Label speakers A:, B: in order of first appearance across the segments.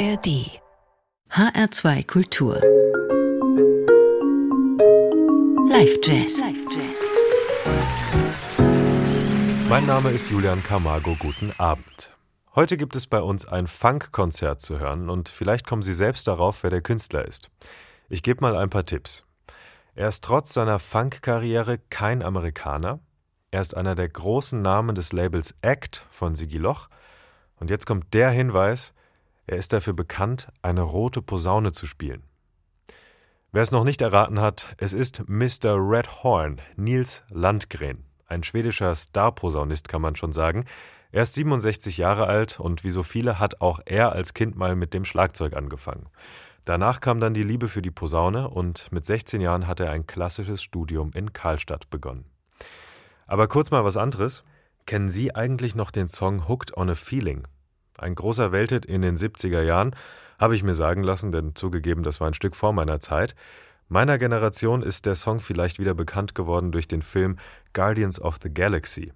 A: ARD HR2 Kultur Live Jazz
B: Mein Name ist Julian Camargo. Guten Abend. Heute gibt es bei uns ein Funk-Konzert zu hören und vielleicht kommen Sie selbst darauf, wer der Künstler ist. Ich gebe mal ein paar Tipps. Er ist trotz seiner Funk-Karriere kein Amerikaner. Er ist einer der großen Namen des Labels Act von Sigi Loch. Und jetzt kommt der Hinweis, er ist dafür bekannt, eine rote Posaune zu spielen. Wer es noch nicht erraten hat, es ist Mr. Red Horn, Nils Landgren, ein schwedischer Star-Posaunist kann man schon sagen. Er ist 67 Jahre alt und wie so viele hat auch er als Kind mal mit dem Schlagzeug angefangen. Danach kam dann die Liebe für die Posaune und mit 16 Jahren hat er ein klassisches Studium in Karlstadt begonnen. Aber kurz mal was anderes. Kennen Sie eigentlich noch den Song Hooked on a Feeling? Ein großer Welthit in den 70er Jahren, habe ich mir sagen lassen, denn zugegeben, das war ein Stück vor meiner Zeit. Meiner Generation ist der Song vielleicht wieder bekannt geworden durch den Film Guardians of the Galaxy.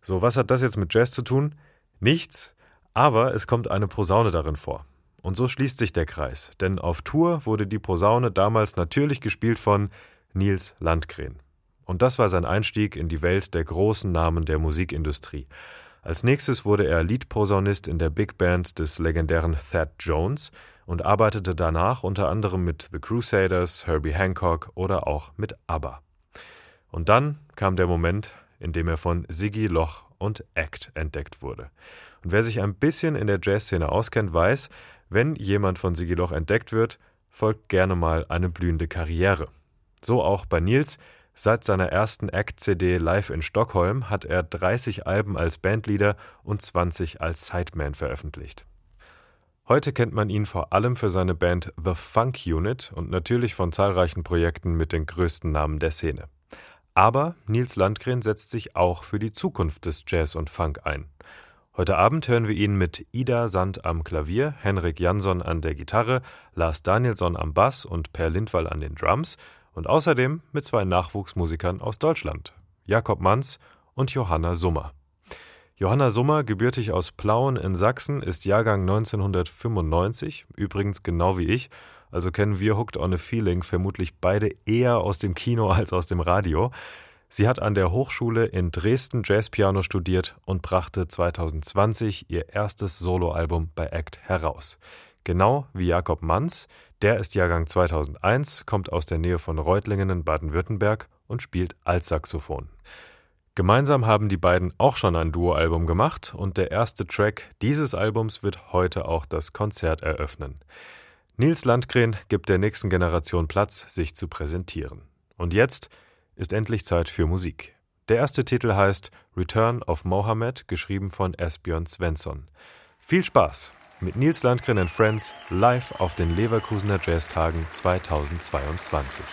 B: So, was hat das jetzt mit Jazz zu tun? Nichts, aber es kommt eine Posaune darin vor. Und so schließt sich der Kreis, denn auf Tour wurde die Posaune damals natürlich gespielt von Nils Landgren. Und das war sein Einstieg in die Welt der großen Namen der Musikindustrie. Als nächstes wurde er Leadposaunist in der Big Band des legendären Thad Jones und arbeitete danach unter anderem mit The Crusaders, Herbie Hancock oder auch mit ABBA. Und dann kam der Moment, in dem er von Siggy Loch und Act entdeckt wurde. Und wer sich ein bisschen in der Jazzszene auskennt, weiß, wenn jemand von Siggy Loch entdeckt wird, folgt gerne mal eine blühende Karriere. So auch bei Nils, Seit seiner ersten Act-CD live in Stockholm hat er 30 Alben als Bandleader und 20 als Sideman veröffentlicht. Heute kennt man ihn vor allem für seine Band The Funk Unit und natürlich von zahlreichen Projekten mit den größten Namen der Szene. Aber Nils Landgren setzt sich auch für die Zukunft des Jazz und Funk ein. Heute Abend hören wir ihn mit Ida Sand am Klavier, Henrik Jansson an der Gitarre, Lars Danielsson am Bass und Per Lindwall an den Drums und außerdem mit zwei Nachwuchsmusikern aus Deutschland, Jakob Manz und Johanna Summer. Johanna Summer, gebürtig aus Plauen in Sachsen, ist Jahrgang 1995, übrigens genau wie ich, also kennen wir Hooked on a Feeling vermutlich beide eher aus dem Kino als aus dem Radio. Sie hat an der Hochschule in Dresden Jazzpiano studiert und brachte 2020 ihr erstes Soloalbum bei Act heraus. Genau wie Jakob Manz, der ist Jahrgang 2001, kommt aus der Nähe von Reutlingen in Baden-Württemberg und spielt Altsaxophon. Gemeinsam haben die beiden auch schon ein Duoalbum gemacht und der erste Track dieses Albums wird heute auch das Konzert eröffnen. Nils Landgren gibt der nächsten Generation Platz, sich zu präsentieren. Und jetzt ist endlich Zeit für Musik. Der erste Titel heißt Return of Mohammed, geschrieben von Esbjörn Svensson. Viel Spaß! Mit Nils Landgren and Friends live auf den Leverkusener Jazztagen 2022.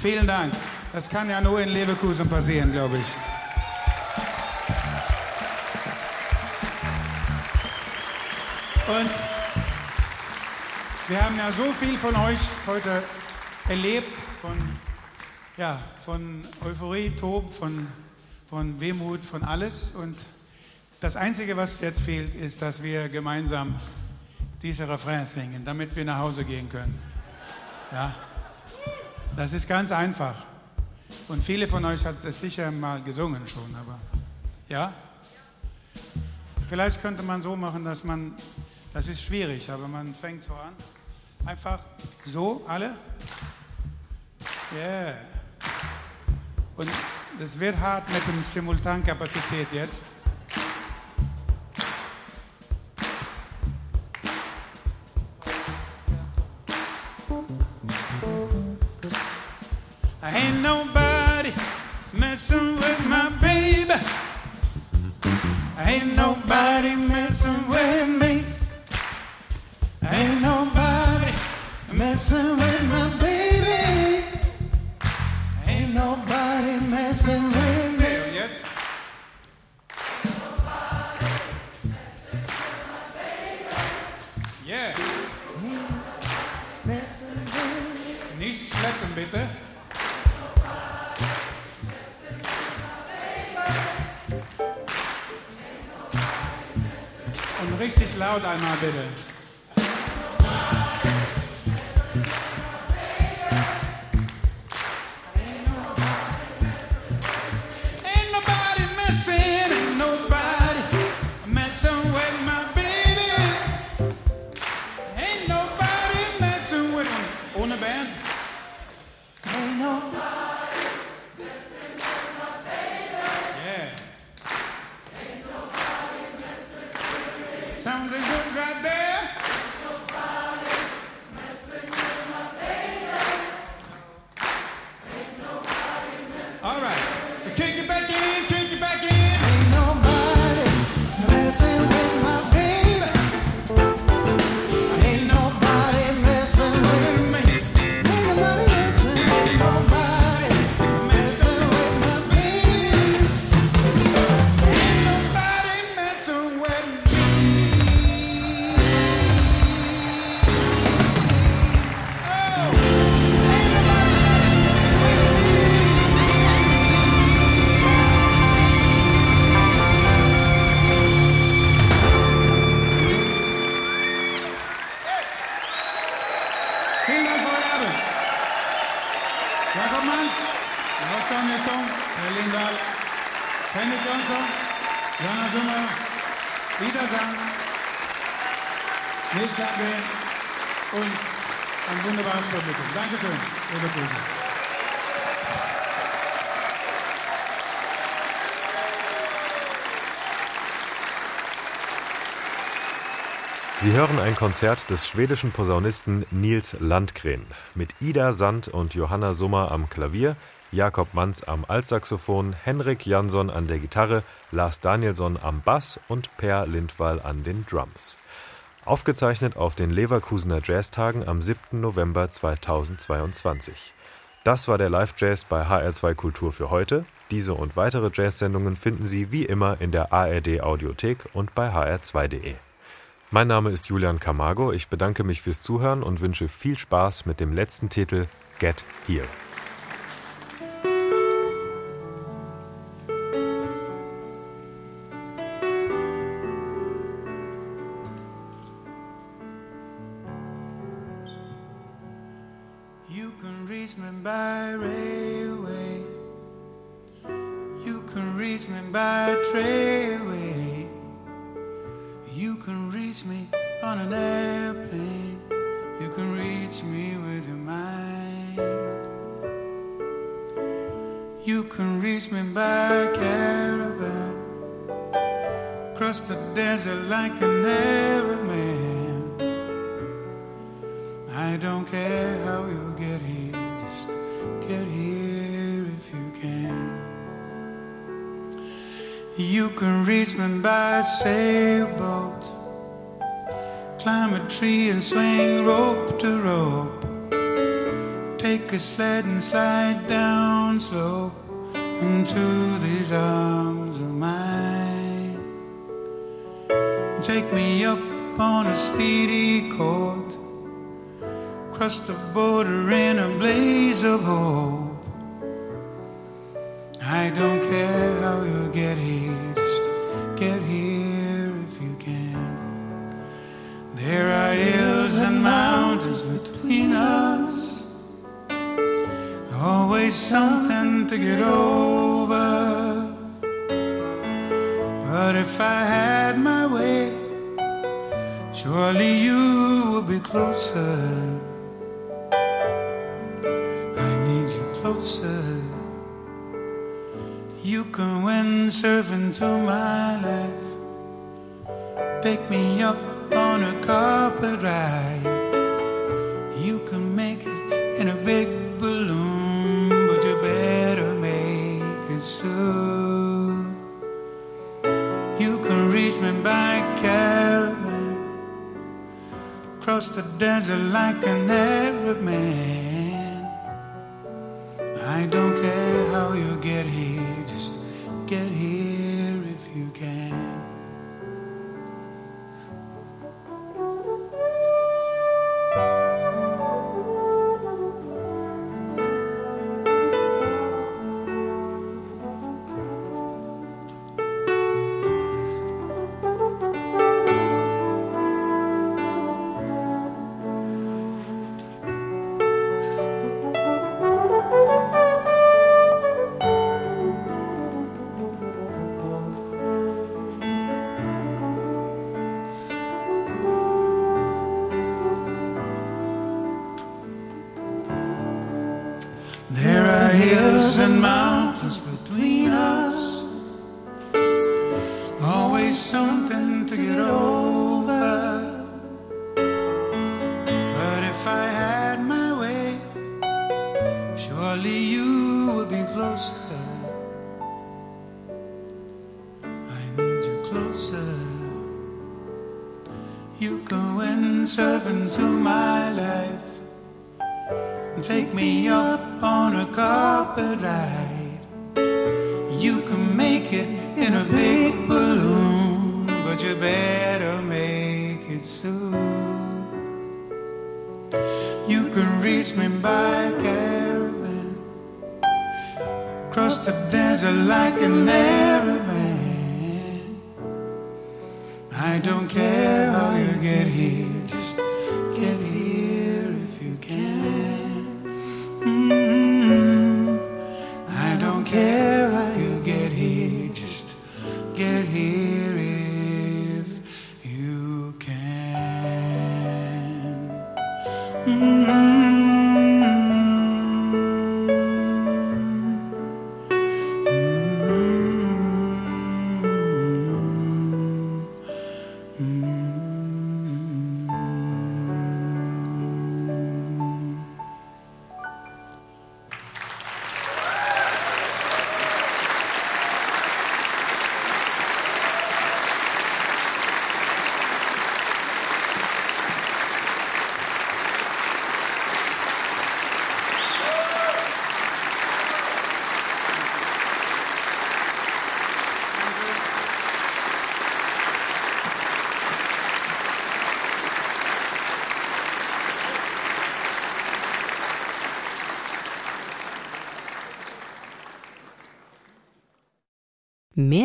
C: Vielen Dank. Das kann ja nur in Leverkusen passieren, glaube ich. Und wir haben ja so viel von euch heute erlebt, von, ja, von Euphorie, Tob, von, von Wehmut, von alles. Und das Einzige, was jetzt fehlt, ist, dass wir gemeinsam diese Refrain singen, damit wir nach Hause gehen können. Ja, das ist ganz einfach. Und viele von euch hat es sicher mal gesungen schon, aber ja. Vielleicht könnte man so machen, dass man, das ist schwierig, aber man fängt so an. Einfach so, alle. Yeah. Und es wird hart mit dem Simultankapazität jetzt.
B: minute. Hören ein Konzert des schwedischen Posaunisten Nils Landgren mit Ida Sand und Johanna Summer am Klavier, Jakob Manz am Altsaxophon, Henrik Jansson an der Gitarre, Lars Danielsson am Bass und Per Lindwall an den Drums. Aufgezeichnet auf den Leverkusener Jazztagen am 7. November 2022. Das war der Live-Jazz bei HR2 Kultur für heute. Diese und weitere Jazz-Sendungen finden Sie wie immer in der ARD-Audiothek und bei hr2.de. Mein Name ist Julian Camargo. Ich bedanke mich fürs Zuhören und wünsche viel Spaß mit dem letzten Titel Get Here.
C: Always something to get over. But if I had my way, surely you would be closer. I need you closer. You can windsurf into my life. Take me up on a carpet ride. Cross the desert like an Arab man. You can windsurf into my life. Take me up on a carpet ride. You can make it in a big balloon, but you better make it soon. You can reach me by caravan, cross the desert like an Arab I don't care how you get here,